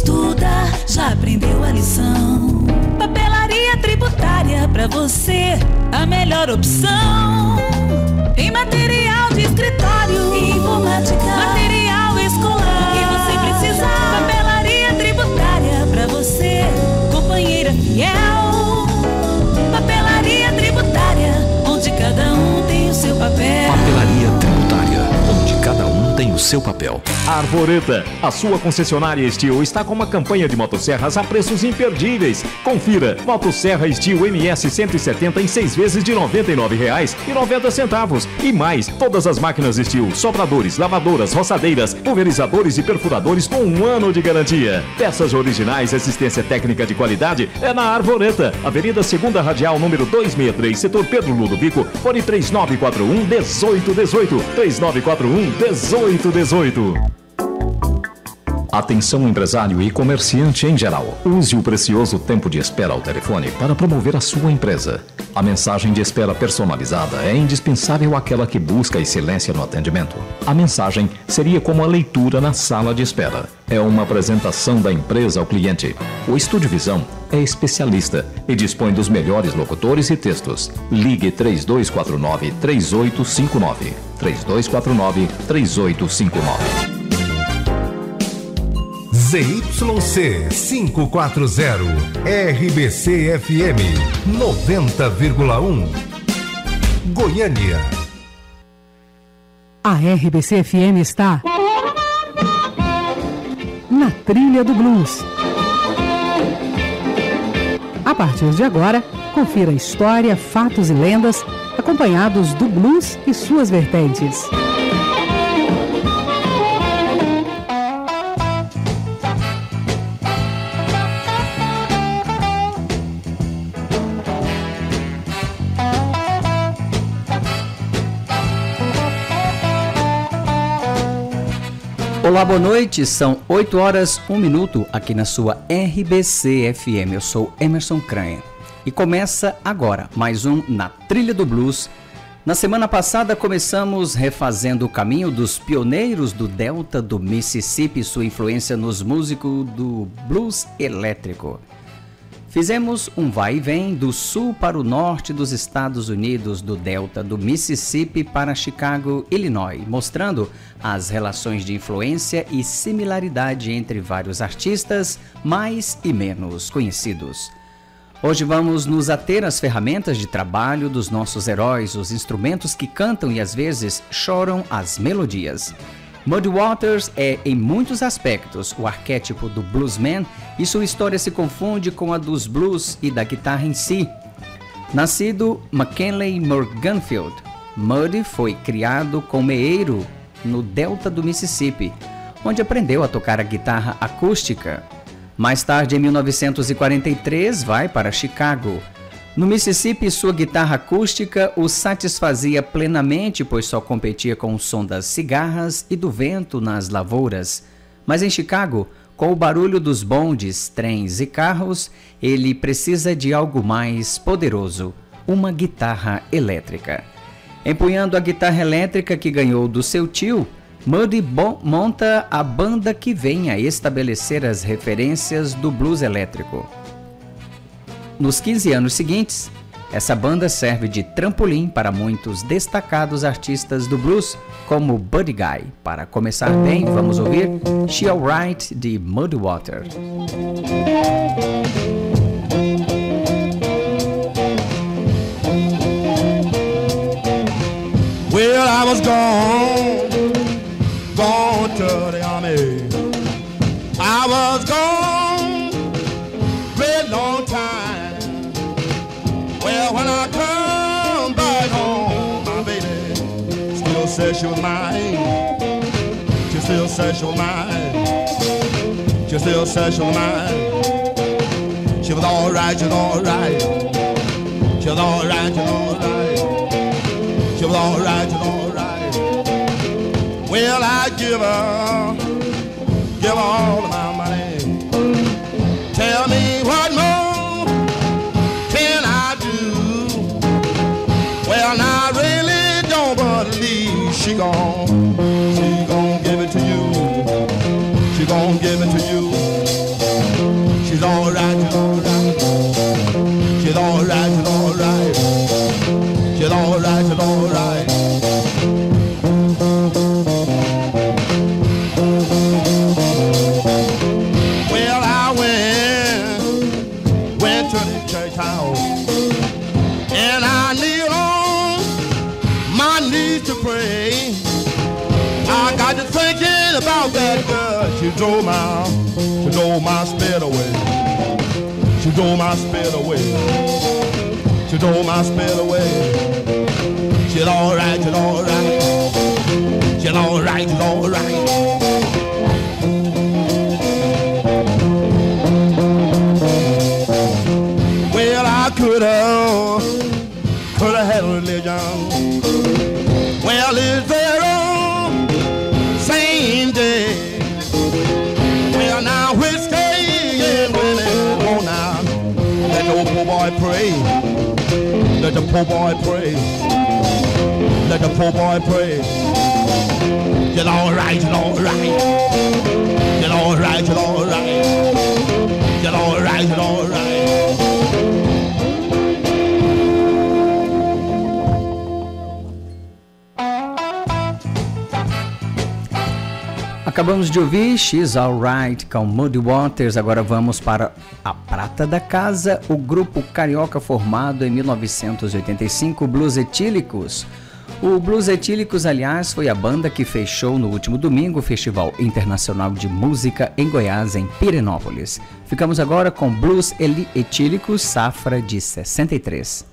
estuda, já aprendeu a lição. Papelaria tributária pra você, a melhor opção. Tem material de escritório, informática, material escolar. O que você precisar, papelaria tributária pra você, companheira fiel. Papelaria tributária, onde cada um tem o seu papel. Seu papel. Arvoreta, a sua concessionária Steel está com uma campanha de motosserras a preços imperdíveis. Confira, motosserra Steel MS 170 em seis vezes de R$ 99,90 e mais, todas as máquinas Steel, sopradores, lavadoras, roçadeiras, pulverizadores e perfuradores com um ano de garantia. Peças originais, assistência técnica de qualidade é na Arvoreta, Avenida Segunda Radial, número 263, setor Pedro Ludovico, fone 3941 1818, 3941 1818. Atenção empresário e comerciante em geral. Use o precioso tempo de espera ao telefone para promover a sua empresa. A mensagem de espera personalizada é indispensável àquela que busca excelência no atendimento. A mensagem seria como a leitura na sala de espera. É uma apresentação da empresa ao cliente. O Estúdio Visão é especialista e dispõe dos melhores locutores e textos. Ligue 3249 3859. 3249 3859. ZYC 540, RBC FM 90,1. Goiânia. A RBC FM está na trilha do blues. A partir de agora, confira história, fatos e lendas acompanhados do blues e suas vertentes. Olá, boa noite. São 8 horas 1 minuto aqui na sua RBC FM. Eu sou Emerson Cranha. E começa agora mais um Na Trilha do Blues. Na semana passada começamos refazendo o caminho dos pioneiros do Delta do Mississippi sua influência nos músicos do blues elétrico. Fizemos um vai e vem do sul para o norte dos Estados Unidos, do delta do Mississippi para Chicago, Illinois, mostrando as relações de influência e similaridade entre vários artistas mais e menos conhecidos. Hoje vamos nos ater às ferramentas de trabalho dos nossos heróis, os instrumentos que cantam e às vezes choram as melodias. Muddy Waters é, em muitos aspectos, o arquétipo do bluesman e sua história se confunde com a dos blues e da guitarra em si. Nascido McKinley Morganfield, Muddy foi criado com meeiro no delta do Mississippi, onde aprendeu a tocar a guitarra acústica. Mais tarde, em 1943, vai para Chicago, no Mississippi, sua guitarra acústica o satisfazia plenamente, pois só competia com o som das cigarras e do vento nas lavouras. Mas em Chicago, com o barulho dos bondes, trens e carros, ele precisa de algo mais poderoso: uma guitarra elétrica. Empunhando a guitarra elétrica que ganhou do seu tio, Muddy monta a banda que vem a estabelecer as referências do blues elétrico. Nos 15 anos seguintes, essa banda serve de trampolim para muitos destacados artistas do blues, como Buddy Guy. Para começar bem, vamos ouvir She Alright de Muddy Water. Well, I was gone, she was mine. She still says was mine. She still says mine. She was all right, she was all right. She was all right, she was all right. She was all right, she was all right. Well, I give her, give her all of my money. Tell me what more she gon' she gon' drove my, she drove my spirit away. She drove my spirit away. She drove my spirit away. She's alright, she's alright. She's alright, she's alright. Well, I could have, could have had a religion. Well, it's Let the poor boy pray. Let the poor boy pray. Get all right, get all right. Get all right, get all right. All right, all right. Acabamos de ouvir She's Alright com Muddy Waters. Agora vamos para a prata da casa, o grupo carioca formado em 1985, Blues Etílicos. O Blues Etílicos, aliás, foi a banda que fechou no último domingo o Festival Internacional de Música em Goiás, em Pirenópolis. Ficamos agora com Blues Etílicos, safra de 63.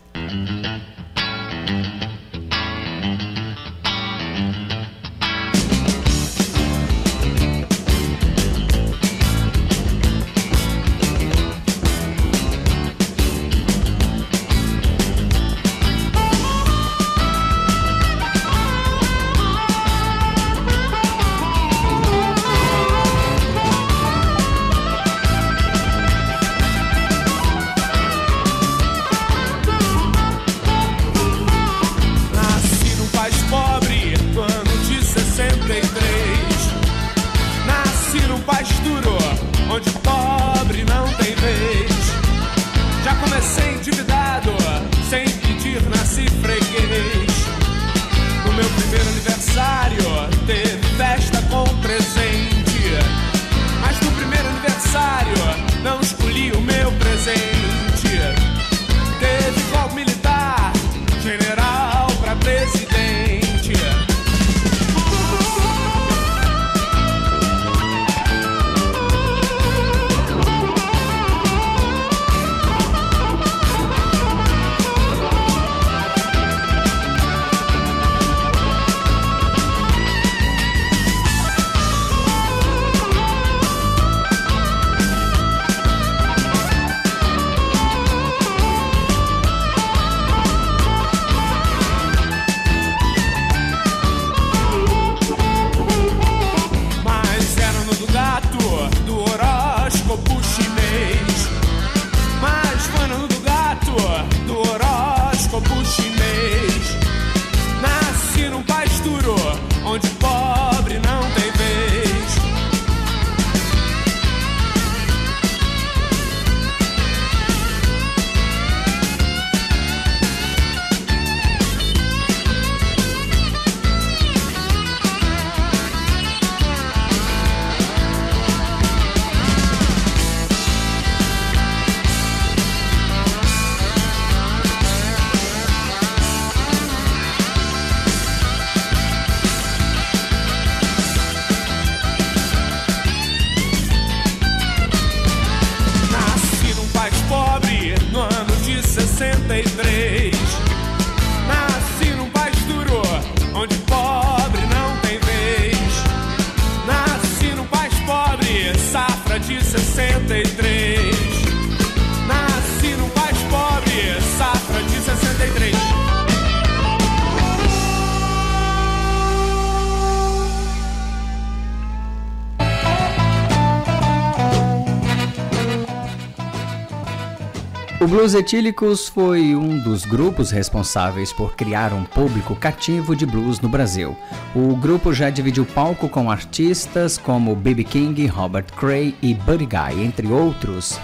Blues Etílicos foi um dos grupos responsáveis por criar um público cativo de blues no Brasil. O grupo já dividiu palco com artistas como B.B. King, Robert Cray e Buddy Guy, entre outros.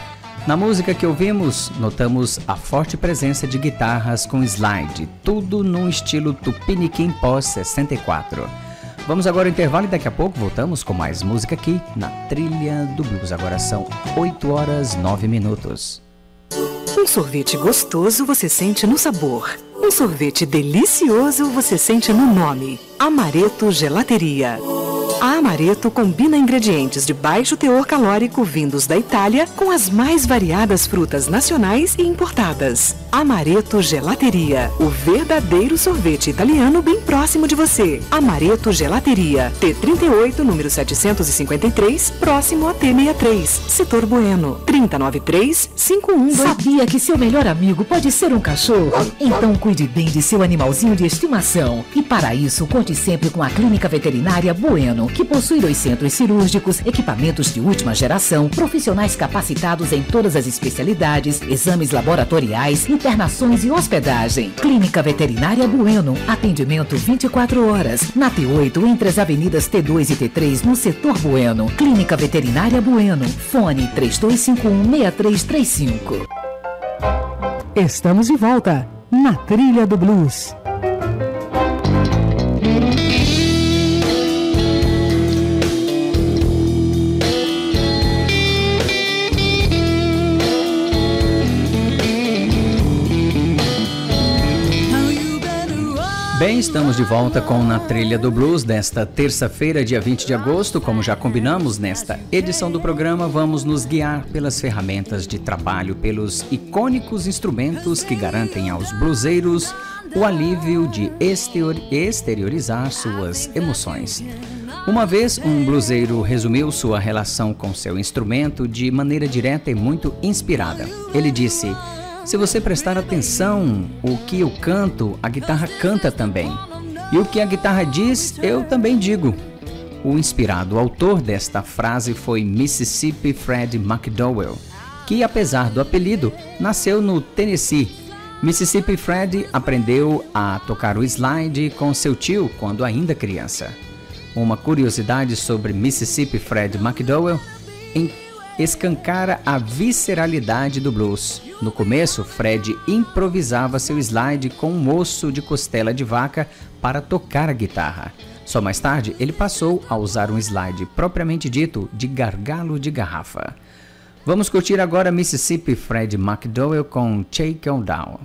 Na música que ouvimos, notamos a forte presença de guitarras com slide, tudo num estilo Tupiniquim pós 64. Vamos agora ao intervalo e daqui a pouco voltamos com mais música aqui na Trilha do Blues. Agora são 8 horas 9 minutos. Um sorvete gostoso você sente no sabor. Um sorvete delicioso você sente no nome. Amareto Gelateria. A Amareto combina ingredientes de baixo teor calórico vindos da Itália com as mais variadas frutas nacionais e importadas. Amareto Gelateria, o verdadeiro sorvete italiano bem próximo de você. Amareto Gelateria, T38, número 753, próximo a T63, Setor Bueno, 393 512. Sabia que seu melhor amigo pode ser um cachorro? Então cuide bem de seu animalzinho de estimação. E para isso, conte sempre com a Clínica Veterinária Bueno, que possui dois centros cirúrgicos, equipamentos de última geração, profissionais capacitados em todas as especialidades, exames laboratoriais, internações e hospedagem. Clínica Veterinária Bueno, atendimento 24 horas, na T8 entre as avenidas T2 e T3 no setor Bueno. Clínica Veterinária Bueno, fone 32516335. Estamos de volta na Trilha do Blues. Bem, estamos de volta com Na Trilha do Blues desta terça-feira, dia 20 de agosto. Como já combinamos, nesta edição do programa, vamos nos guiar pelas ferramentas de trabalho, pelos icônicos instrumentos que garantem aos bluseiros o alívio de exteriorizar suas emoções. Uma vez, um bluseiro resumiu sua relação com seu instrumento de maneira direta e muito inspirada. Ele disse. Se você prestar atenção, o que eu canto, a guitarra canta também. E o que a guitarra diz, eu também digo. O inspirado autor desta frase foi Mississippi Fred McDowell, que, apesar do apelido, nasceu no Tennessee. Mississippi Fred aprendeu a tocar o slide com seu tio quando ainda criança. Uma curiosidade sobre Mississippi Fred McDowell escancara a visceralidade do blues. No começo, Fred improvisava seu slide com um osso de costela de vaca para tocar a guitarra. Só mais tarde, ele passou a usar um slide propriamente dito de gargalo de garrafa. Vamos curtir agora Mississippi Fred McDowell com Shake On Down.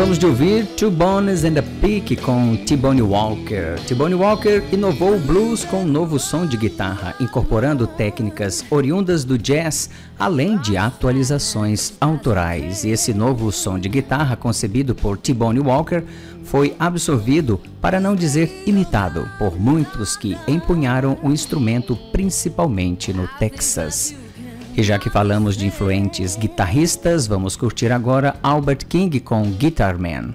Acabamos de ouvir Two Bones and a Peak com T-Bone Walker. T-Bone Walker inovou o blues com um novo som de guitarra, incorporando técnicas oriundas do jazz, além de atualizações autorais. E esse novo som de guitarra, concebido por T-Bone Walker, foi absorvido, para não dizer imitado, por muitos que empunharam o instrumento principalmente no Texas. E já que falamos de influentes guitarristas, vamos curtir agora Albert King com Guitar Man.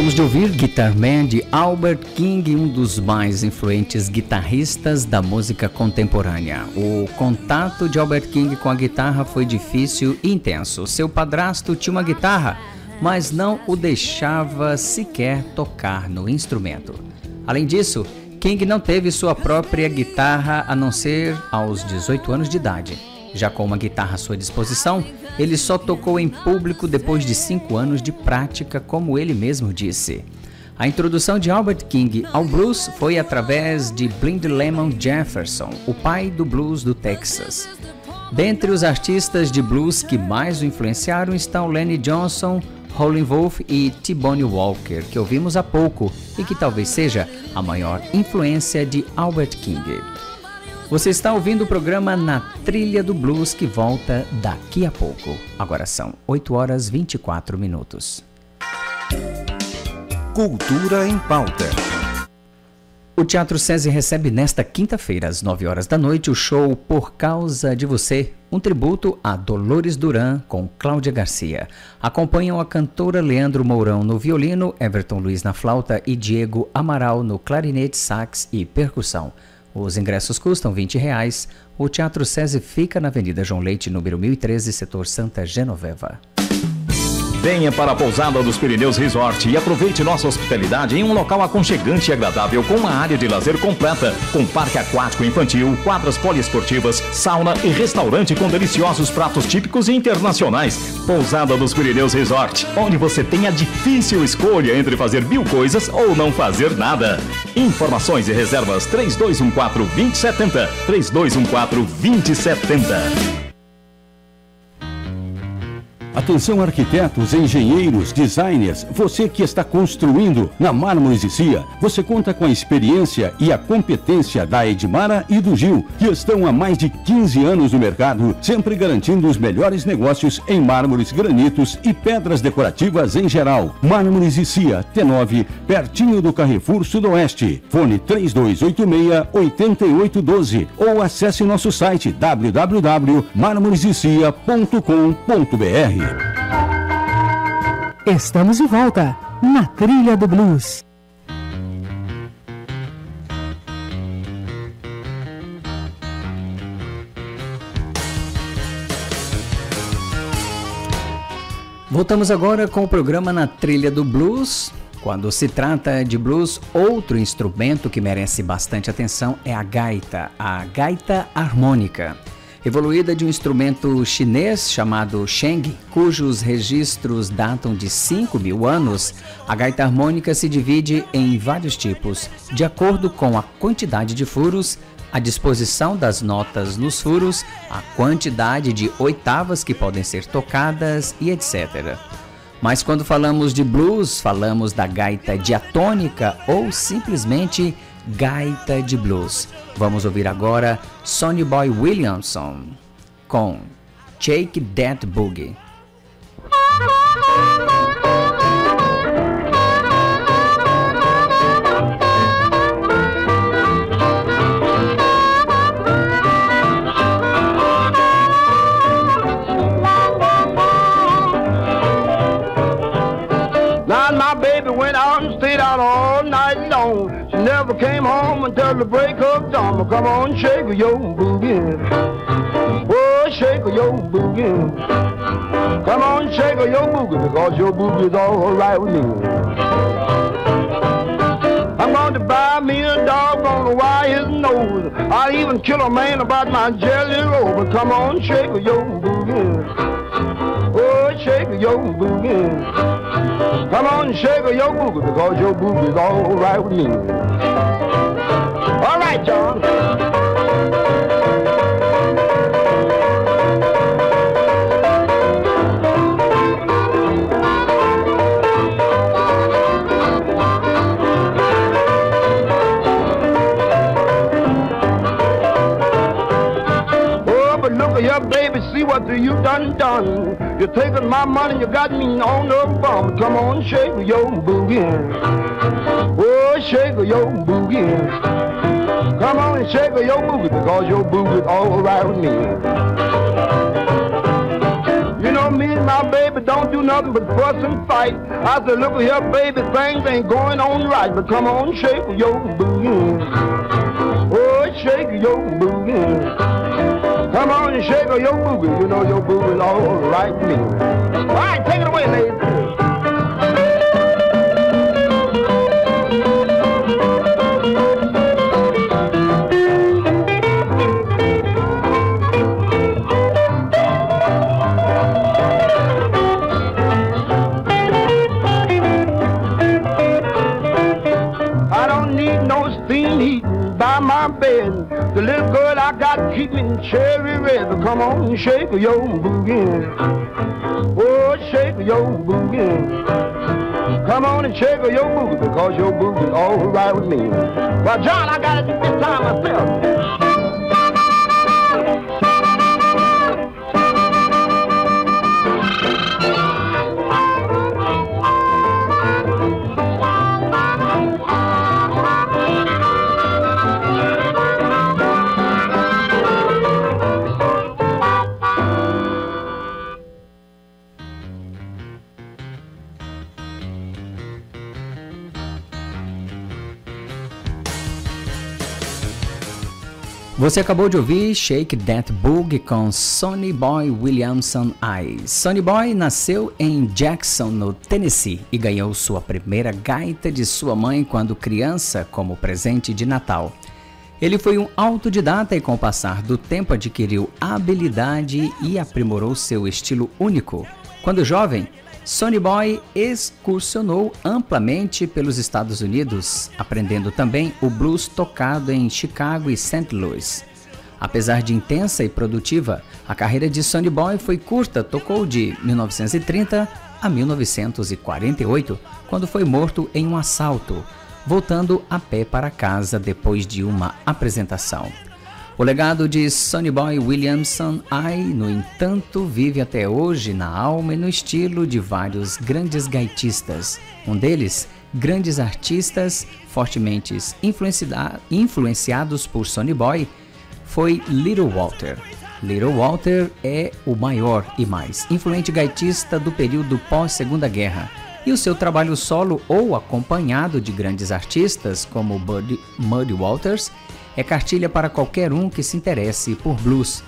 Acabamos de ouvir Guitar Man de Albert King, um dos mais influentes guitarristas da música contemporânea. O contato de Albert King com a guitarra foi difícil e intenso. Seu padrasto tinha uma guitarra, mas não o deixava sequer tocar no instrumento. Além disso, King não teve sua própria guitarra a não ser aos 18 anos de idade. Já com uma guitarra à sua disposição, ele só tocou em público depois de cinco anos de prática, como ele mesmo disse. A introdução de Albert King ao blues foi através de Blind Lemon Jefferson, o pai do blues do Texas. Dentre os artistas de blues que mais o influenciaram estão Lenny Johnson, Howlin' Wolf e T-Bone Walker, que ouvimos há pouco e que talvez seja a maior influência de Albert King. Você está ouvindo o programa Na Trilha do Blues que volta daqui a pouco. Agora são 8 horas 24 minutos. Cultura em pauta. O Teatro SESI recebe nesta quinta-feira, às 9 horas da noite, o show Por Causa de Você, um tributo a Dolores Duran com Cláudia Garcia. Acompanham a cantora Leandro Mourão no violino, Everton Luiz na flauta e Diego Amaral no clarinete, sax e percussão. Os ingressos custam 20 reais. O Teatro SESI fica na Avenida João Leite, número 1013, setor Santa Genoveva. Venha para a Pousada dos Pirineus Resort e aproveite nossa hospitalidade em um local aconchegante e agradável com uma área de lazer completa, com parque aquático infantil, quadras poliesportivas, sauna e restaurante com deliciosos pratos típicos e internacionais. Pousada dos Pirineus Resort, onde você tem a difícil escolha entre fazer mil coisas ou não fazer nada. Informações e reservas 3214 2070 3214 2070. Atenção arquitetos, engenheiros, designers, você que está construindo na Mármores e Cia, você conta com a experiência e a competência da Edmara e do Gil, que estão há mais de 15 anos no mercado, sempre garantindo os melhores negócios em mármores, granitos e pedras decorativas em geral. Mármores e Cia, T9, pertinho do Carrefour Sudoeste. Fone 3286-8812 ou acesse nosso site Estamos de volta na Trilha do Blues. Voltamos agora com o programa Na Trilha do Blues. Quando se trata de blues, outro instrumento que merece bastante atenção é a gaita, a gaita harmônica. Evoluída de um instrumento chinês chamado sheng, cujos registros datam de 5 mil anos, a gaita harmônica se divide em vários tipos, de acordo com a quantidade de furos, a disposição das notas nos furos, a quantidade de oitavas que podem ser tocadas e etc. Mas quando falamos de blues, falamos da gaita diatônica ou simplesmente gaita de blues. Vamos ouvir agora Sonny Boy Williamson com Shake That Boogie. The break of dawn. Come on, shake your boogie. Oh, shake your boogie. Come on, shake your boogie because your boogie's all right with me. I'm going to buy me a dog, gonna wire his nose. I'll even kill a man about my jelly roll. But come on, shake your boogie. Oh, shake your boogie. Come on, shake your boogie because your boogie's all right with me. All right, John. Oh, but look at your baby, see what you done done. You taking my money, you got me on the bum. Come on, shake your boogie. Oh, shake your boogie. Come on and shake your boogie because your boogie's all right with me. You know me and my baby don't do nothing but fuss and fight. I said, look here, baby, things ain't going on right, but come on, shake your booty. Oh, shake your booty. Come on and shake your booty. You know your booty's all right with me. All right, take it away, ladies. Cherry red. But come on, and shake your boogie. Oh, shake your boogie. Come on and shake your boogie because your boogie's all right with me. Well, John, I got it this time myself. Você acabou de ouvir Shake That Boogie com Sonny Boy Williamson Eyes. Sonny Boy nasceu em Jackson, no Tennessee, e ganhou sua primeira gaita de sua mãe quando criança como presente de Natal. Ele foi um autodidata e com o passar do tempo adquiriu habilidade e aprimorou seu estilo único. Quando jovem, Sonny Boy excursionou amplamente pelos Estados Unidos, aprendendo também o blues tocado em Chicago e St. Louis. Apesar de intensa e produtiva, a carreira de Sonny Boy foi curta, tocou de 1930 a 1948, quando foi morto em um assalto, voltando a pé para casa depois de uma apresentação. O legado de Sonny Boy Williamson I, no entanto, vive até hoje na alma e no estilo de vários grandes gaitistas. Um deles, grandes artistas fortemente influenciados por Sonny Boy, foi Little Walter. Little Walter é o maior e mais influente gaitista do período pós-Segunda Guerra. E o seu trabalho solo ou acompanhado de grandes artistas como Buddy, Muddy Walters é cartilha para qualquer um que se interesse por blues.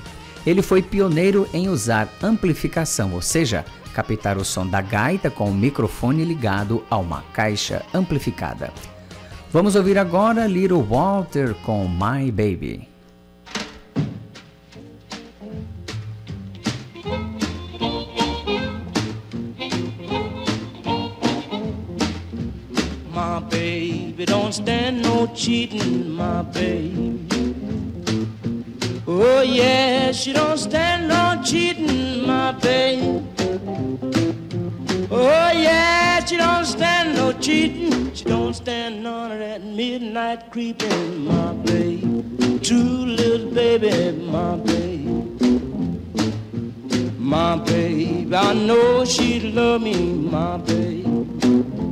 Ele foi pioneiro em usar amplificação, ou seja, captar o som da gaita com o microfone ligado a uma caixa amplificada. Vamos ouvir agora Little Walter com My Baby. No cheating, my babe. Oh yeah, she don't stand no cheating, my babe. Oh yeah, she don't stand no cheating. She don't stand none of that midnight creeping, my babe. True little baby, my babe. My babe, I know she love me, my babe.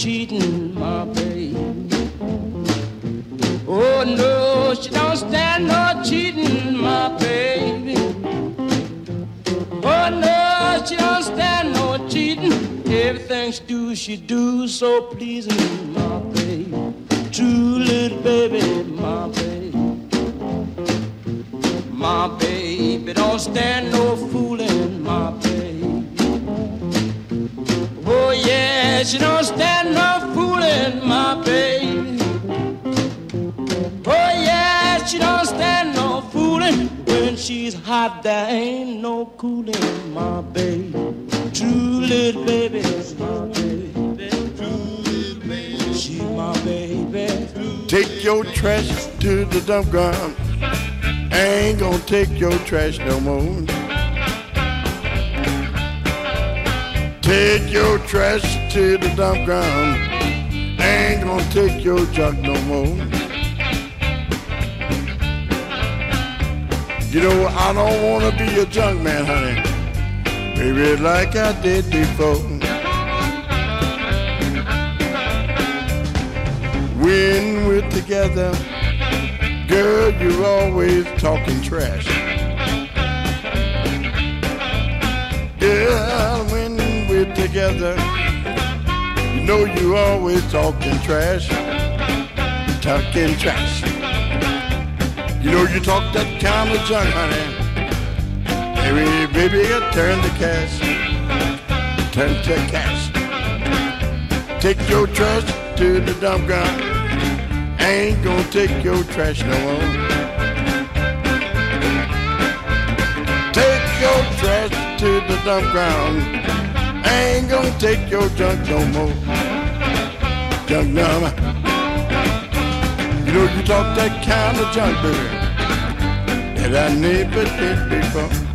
Cheating, my baby. Oh no, she don't stand no cheating, my baby. Oh no, she don't stand no cheating. Everything she do, she do so pleasing, my baby. True little baby, my baby. My baby don't stand no fooling, my baby. That she don't stand no fooling, my baby. Oh, yeah, she don't stand no fooling. When she's hot, there ain't no cooling, my baby. True little baby, my baby. She's my baby. Take your trash to the dump ground. I ain't gonna take your trash no more. Take your trash to the dump ground. Ain't gonna take your junk no more. You know, I don't wanna be a junk man, honey. Baby, like I did before. When we're together, girl, you're always talking trash. Girl, together, you know you always talking trash. Talking trash. You know you talk that kind of junk, honey. Baby, baby, turn to cash. Turn to cash. Take your trash to the dump ground. Ain't gonna take your trash no more. Take your trash to the dump ground. I ain't gonna take your junk no more. Junk number. You know you talk that kind of junk, baby, that I never did before.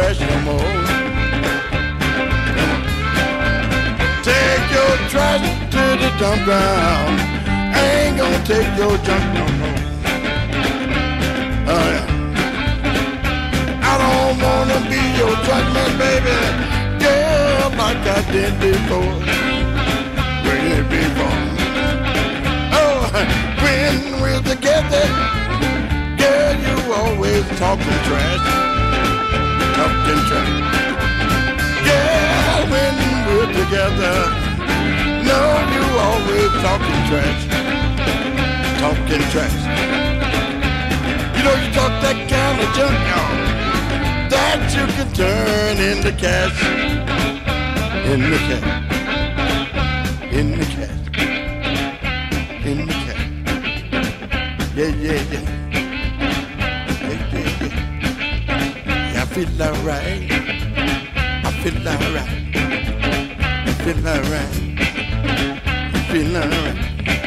Trash no more. Take your trash to the dump ground. Ain't gonna take your junk no more. Oh, yeah. I don't wanna be your junk man, baby. Yeah, like I did before. Way before. Oh, when we're together, girl, you always talking trash. Talking trash. Yeah, when we're together, no, you always talking trash. Talking trash. You know you talk that kind of junk, y'all, that you can turn into cash. In the cash. In the cash. In the cash. Yeah, yeah. Yeah, feel alright. I feel alright. I feel alright. I feel alright.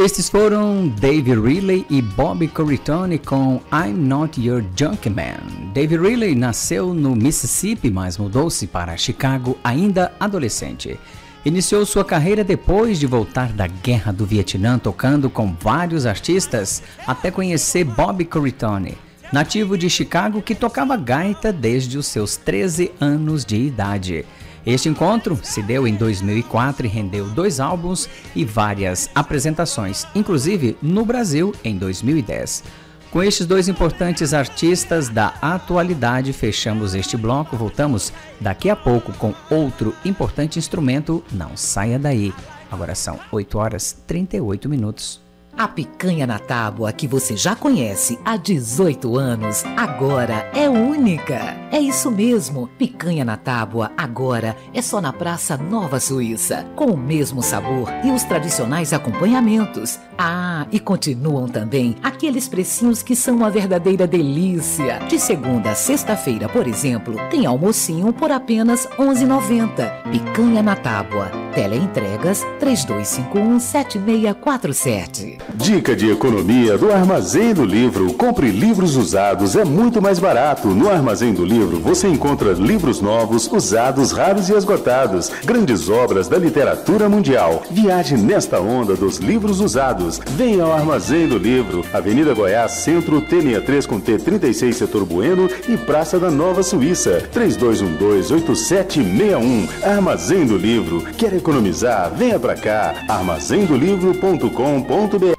Estes foram Dave Riley e Bobby Corritone com I'm Not Your Junk Man. Dave Riley nasceu no Mississippi, mas mudou-se para Chicago ainda adolescente. Iniciou sua carreira depois de voltar da Guerra do Vietnã, tocando com vários artistas, até conhecer Bobby Corritone, nativo de Chicago que tocava gaita desde os seus 13 anos de idade. Este encontro se deu em 2004 e rendeu dois álbuns e várias apresentações, inclusive no Brasil em 2010. Com estes dois importantes artistas da atualidade, fechamos este bloco. Voltamos daqui a pouco com outro importante instrumento. Não saia daí. Agora são 8 horas 38 minutos. A picanha na tábua que você já conhece há 18 anos, agora é única. É isso mesmo, picanha na tábua agora é só na Praça Nova Suíça, com o mesmo sabor e os tradicionais acompanhamentos. Ah, e continuam também aqueles precinhos que são uma verdadeira delícia. De segunda a sexta-feira, por exemplo, tem almocinho por apenas R$ 11,90. Picanha na tábua. Teleentregas 3251 7647. Dica de economia do Armazém do Livro. Compre livros usados, é muito mais barato. No Armazém do Livro você encontra livros novos, usados, raros e esgotados. Grandes obras da literatura mundial. Viaje nesta onda dos livros usados. Venha ao Armazém do Livro. Avenida Goiás, Centro, T63 com T36, Setor Bueno e Praça da Nova Suíça. 3212-8761. Armazém do Livro. Quer economizar? Venha pra cá. armazendolivro.com.br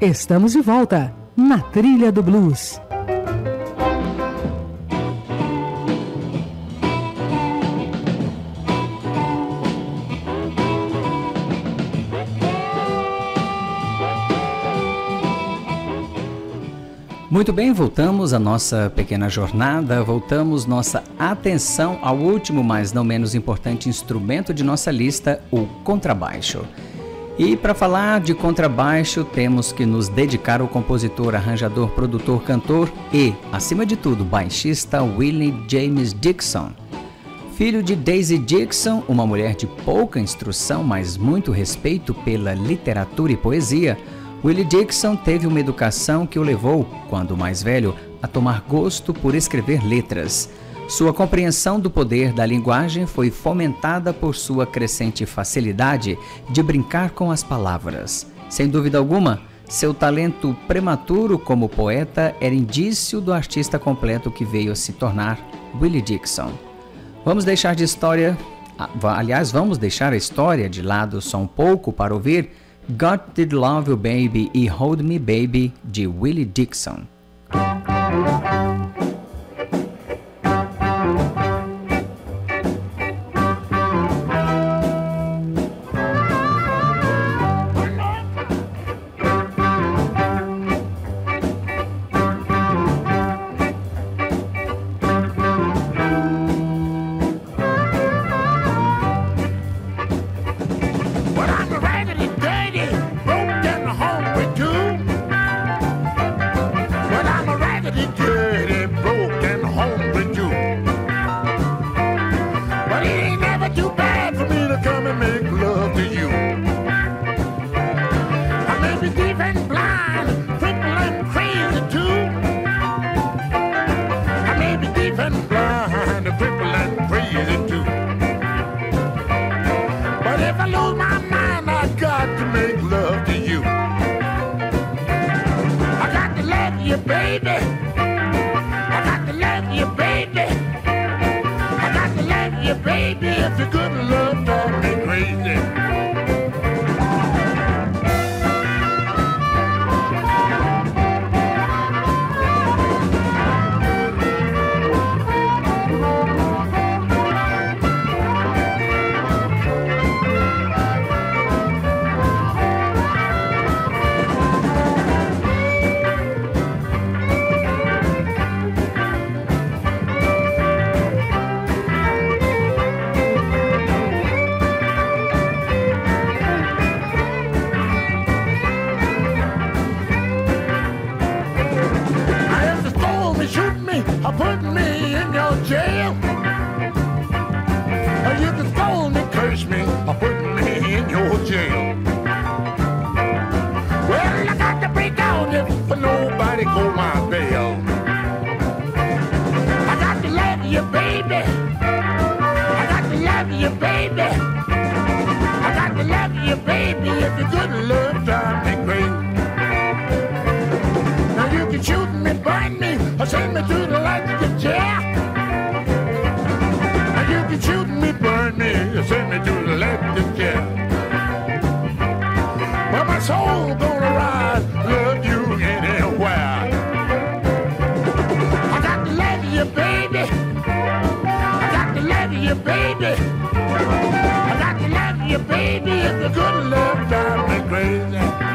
Estamos de volta na Trilha do Blues. Muito bem, voltamos à nossa pequena jornada, voltamos nossa atenção ao último, mas não menos importante instrumento de nossa lista, o contrabaixo. E para falar de contrabaixo, temos que nos dedicar ao compositor, arranjador, produtor, cantor e, acima de tudo, baixista Willie James Dixon. Filho de Daisy Dixon, uma mulher de pouca instrução, mas muito respeito pela literatura e poesia, Willie Dixon teve uma educação que o levou, quando mais velho, a tomar gosto por escrever letras. Sua compreensão do poder da linguagem foi fomentada por sua crescente facilidade de brincar com as palavras. Sem dúvida alguma, seu talento prematuro como poeta era indício do artista completo que veio a se tornar Willie Dixon. Vamos deixar de história, aliás, vamos deixar a história de lado só um pouco para ouvir God Did Love You Baby e Hold Me Baby de Willie Dixon. if you couldn't love Johnny Green. Now you can shoot me, bind me, send me to the electric chair. Now you can shoot me, burn me, send me to the electric chair. But my soul gonna rise, love you anywhere. I got to love you, baby. I got to love you, baby. I got to baby, if the good love drives me crazy.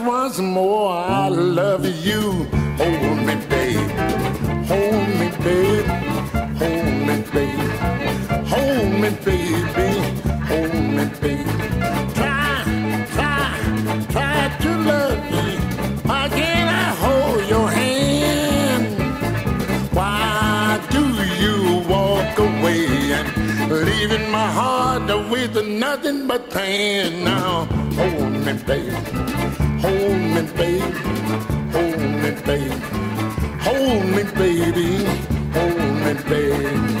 once, once more. I love you. Hold me, babe. Hold me, babe. Hold me, babe. Hold me, baby. Hold me, babe. Try, try, try to love me. Why can't I hold your hand? Why do you walk away and leaving my heart with nothing but pain now? hold me, baby me, baby. Hold me, baby. Hold me, baby. Hold me, baby.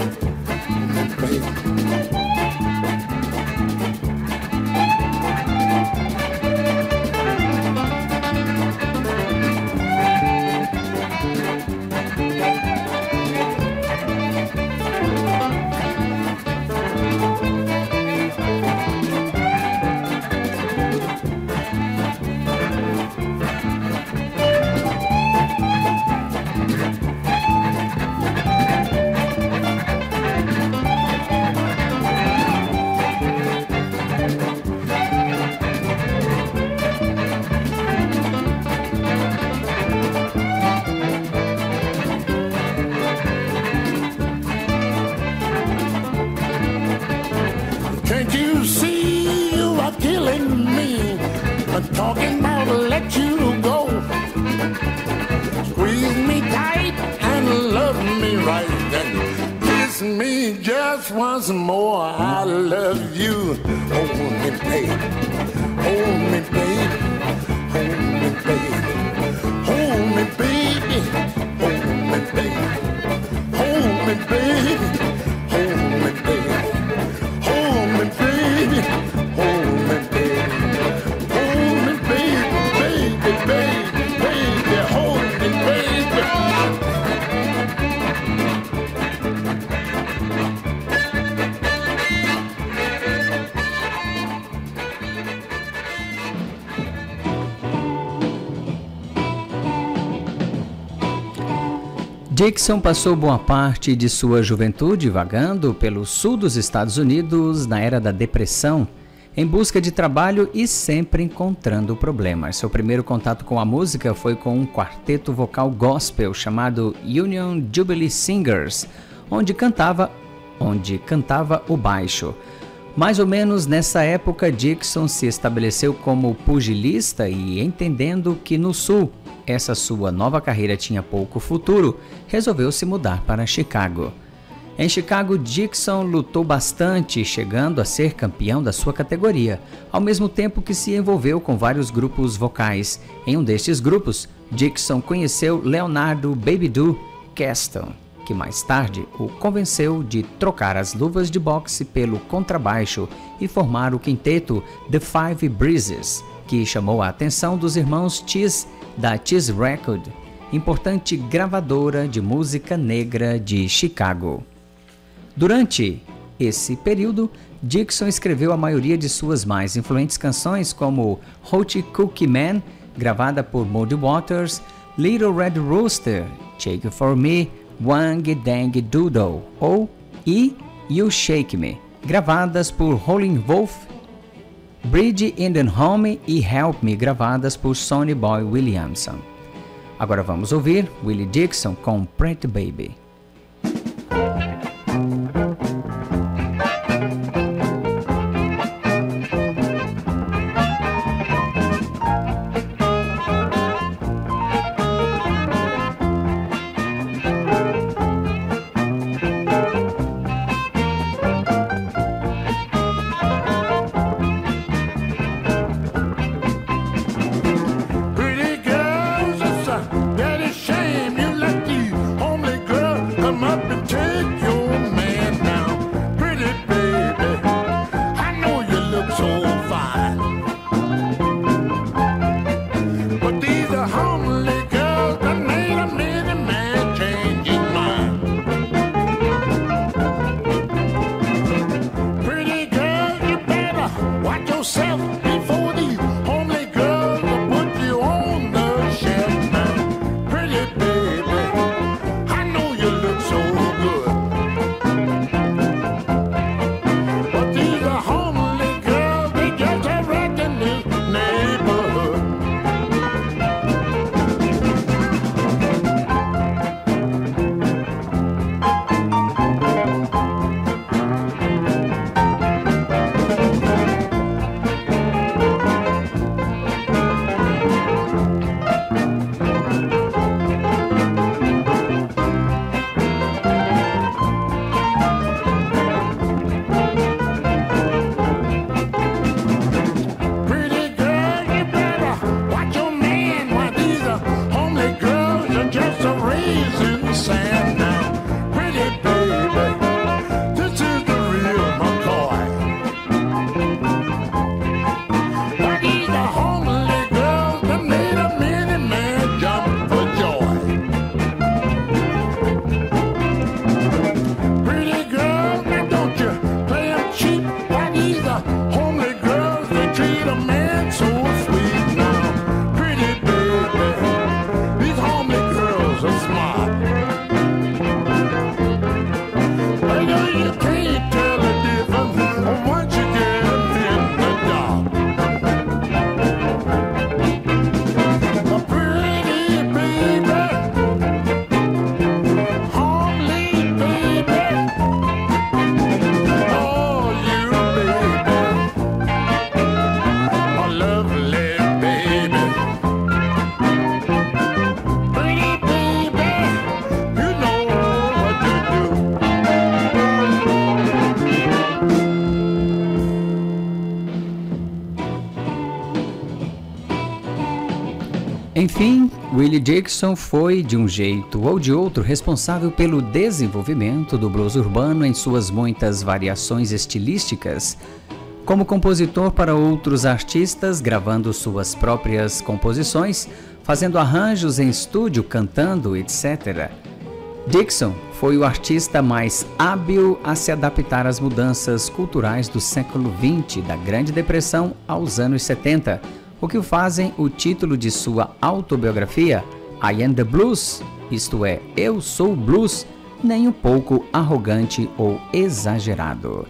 Dixon passou boa parte de sua juventude vagando pelo sul dos Estados Unidos na era da Depressão, em busca de trabalho e sempre encontrando problemas. Seu primeiro contato com a música foi com um quarteto vocal gospel chamado Union Jubilee Singers, onde cantava, onde cantava o baixo. Mais ou menos nessa época, Dixon se estabeleceu como pugilista e entendendo que no sul essa sua nova carreira tinha pouco futuro, resolveu se mudar para Chicago. Em Chicago, Dixon lutou bastante, chegando a ser campeão da sua categoria, ao mesmo tempo que se envolveu com vários grupos vocais. Em um destes grupos, Dixon conheceu Leonardo Babydoo Caston, que mais tarde o convenceu de trocar as luvas de boxe pelo contrabaixo e formar o quinteto The Five Breezes, que chamou a atenção dos irmãos Cheese da Cheese Record, importante gravadora de música negra de Chicago. Durante esse período, Dixon escreveu a maioria de suas mais influentes canções, como Hot Cookie Man, gravada por Muddy Waters, Little Red Rooster, Shake It For Me, Wang Dang Doodle ou E You Shake Me, gravadas por Rolling Wolf Bridge in the Home e Help Me, gravadas por Sonny Boy Williamson. Agora vamos ouvir Willie Dixon com Pretty Baby. Dixon foi, de um jeito ou de outro, responsável pelo desenvolvimento do blues urbano em suas muitas variações estilísticas. Como compositor para outros artistas, gravando suas próprias composições, fazendo arranjos em estúdio, cantando, etc. Dixon foi o artista mais hábil a se adaptar às mudanças culturais do século XX, da Grande Depressão aos anos 70 o que o fazem o título de sua autobiografia, I Am the Blues, isto é, Eu Sou Blues, nem um pouco arrogante ou exagerado.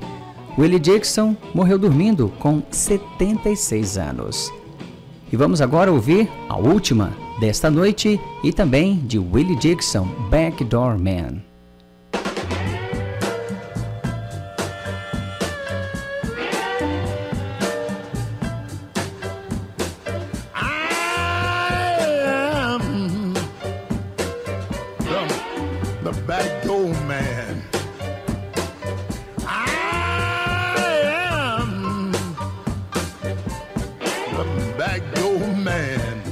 Willie Dixon morreu dormindo com 76 anos. E vamos agora ouvir a última desta noite e também de Willie Dixon, Backdoor Man. man. I am the backdoor man.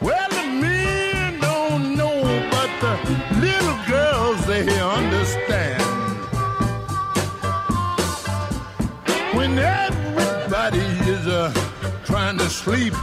Well, the men don't know, but the little girls, they understand. When everybody is uh, trying to sleep,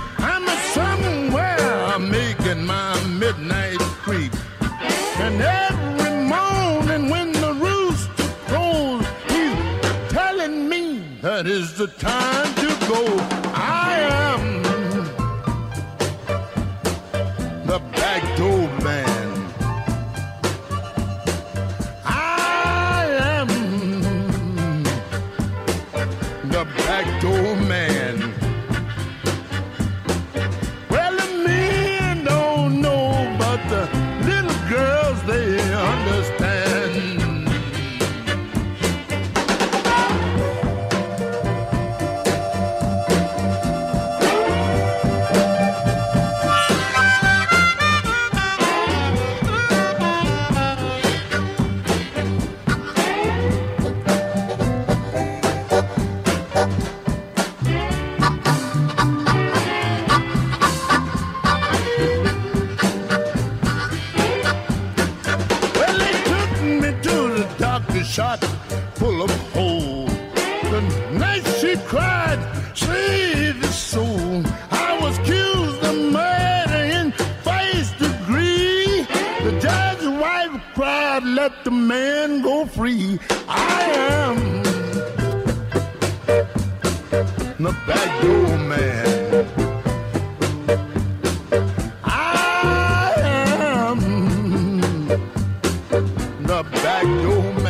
back door.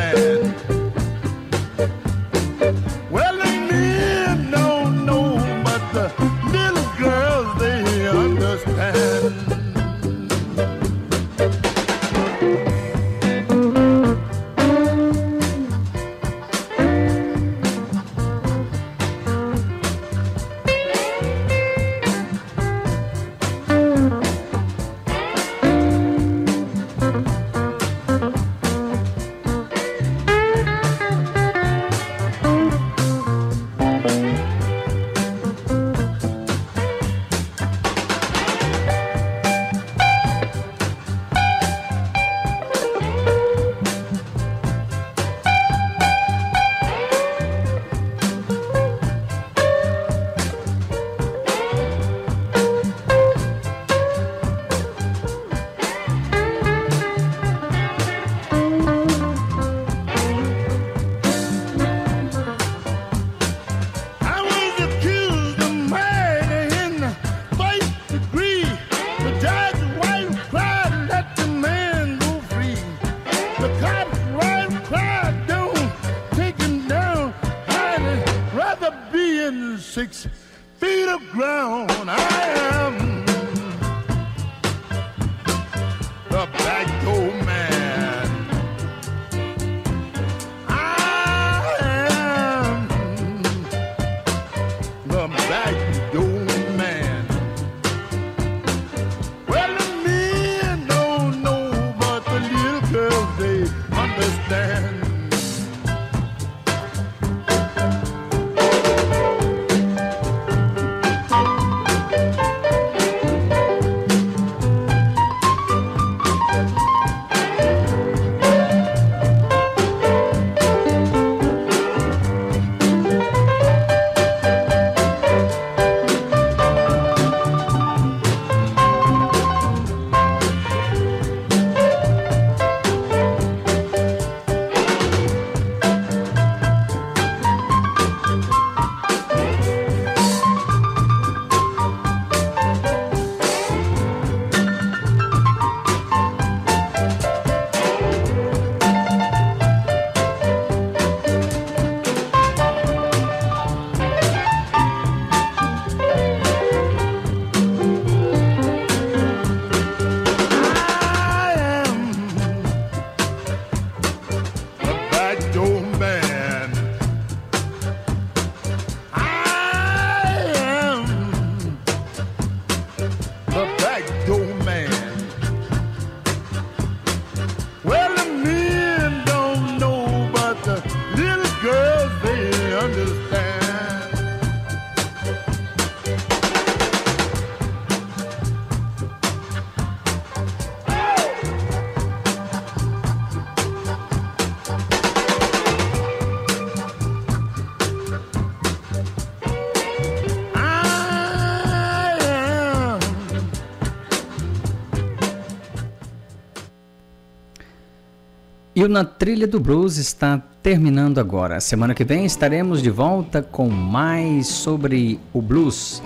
E o Na Trilha do Blues está terminando agora. Semana que vem estaremos de volta com mais sobre o blues.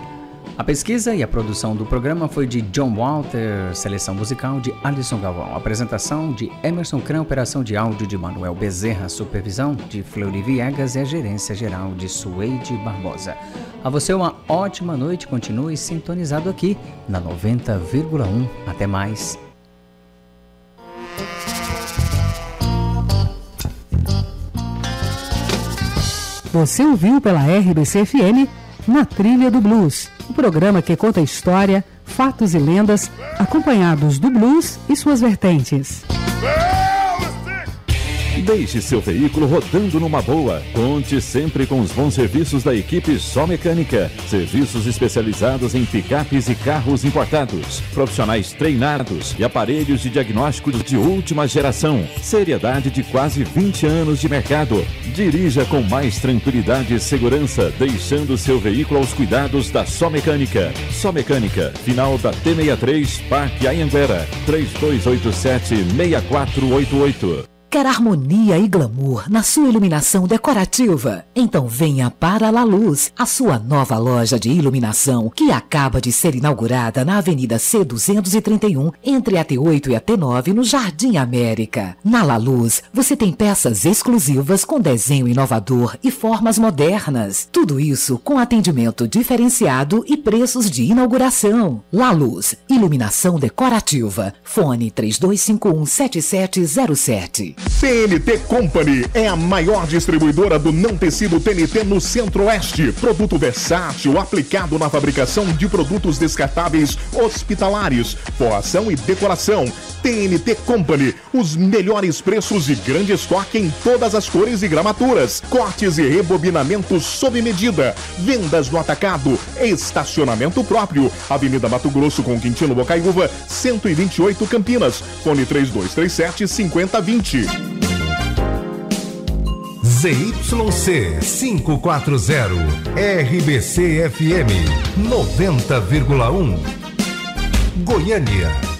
A pesquisa e a produção do programa foi de John Walter, seleção musical de Alisson Galvão, apresentação de Emerson Cran, operação de áudio de Manuel Bezerra, supervisão de Fleury Viegas e a gerência geral de Suede Barbosa. A você uma ótima noite, continue sintonizado aqui na 90,1. Até mais. Você ouviu pela RBC FM Na Trilha do Blues, o programa que conta história, fatos e lendas, acompanhados do blues e suas vertentes. Deixe seu veículo rodando numa boa. Conte sempre com os bons serviços da equipe Só Mecânica. Serviços especializados em picapes e carros importados. Profissionais treinados e aparelhos de diagnóstico de última geração. Seriedade de quase 20 anos de mercado. Dirija com mais tranquilidade e segurança, deixando seu veículo aos cuidados da Só Mecânica. Só Mecânica, final da T63, Parque Anhanguera, 3287 6488. Quer harmonia e glamour na sua iluminação decorativa? Então venha para La Luz, a sua nova loja de iluminação que acaba de ser inaugurada na Avenida C231, entre a T8 e a T9, no Jardim América. Na La Luz, você tem peças exclusivas com desenho inovador e formas modernas. Tudo isso com atendimento diferenciado e preços de inauguração. La Luz, iluminação decorativa. Fone 3251 7707. TNT Company é a maior distribuidora do não tecido TNT no Centro-Oeste. Produto versátil aplicado na fabricação de produtos descartáveis hospitalares, forração e decoração. TNT Company, os melhores preços e grande estoque em todas as cores e gramaturas. Cortes e rebobinamentos sob medida. Vendas no atacado. Estacionamento próprio. Avenida Mato Grosso com Quintino Bocaiúva, 128 Campinas. Fone 3237 5020. ZYC 540, RBC FM 90,1. Goiânia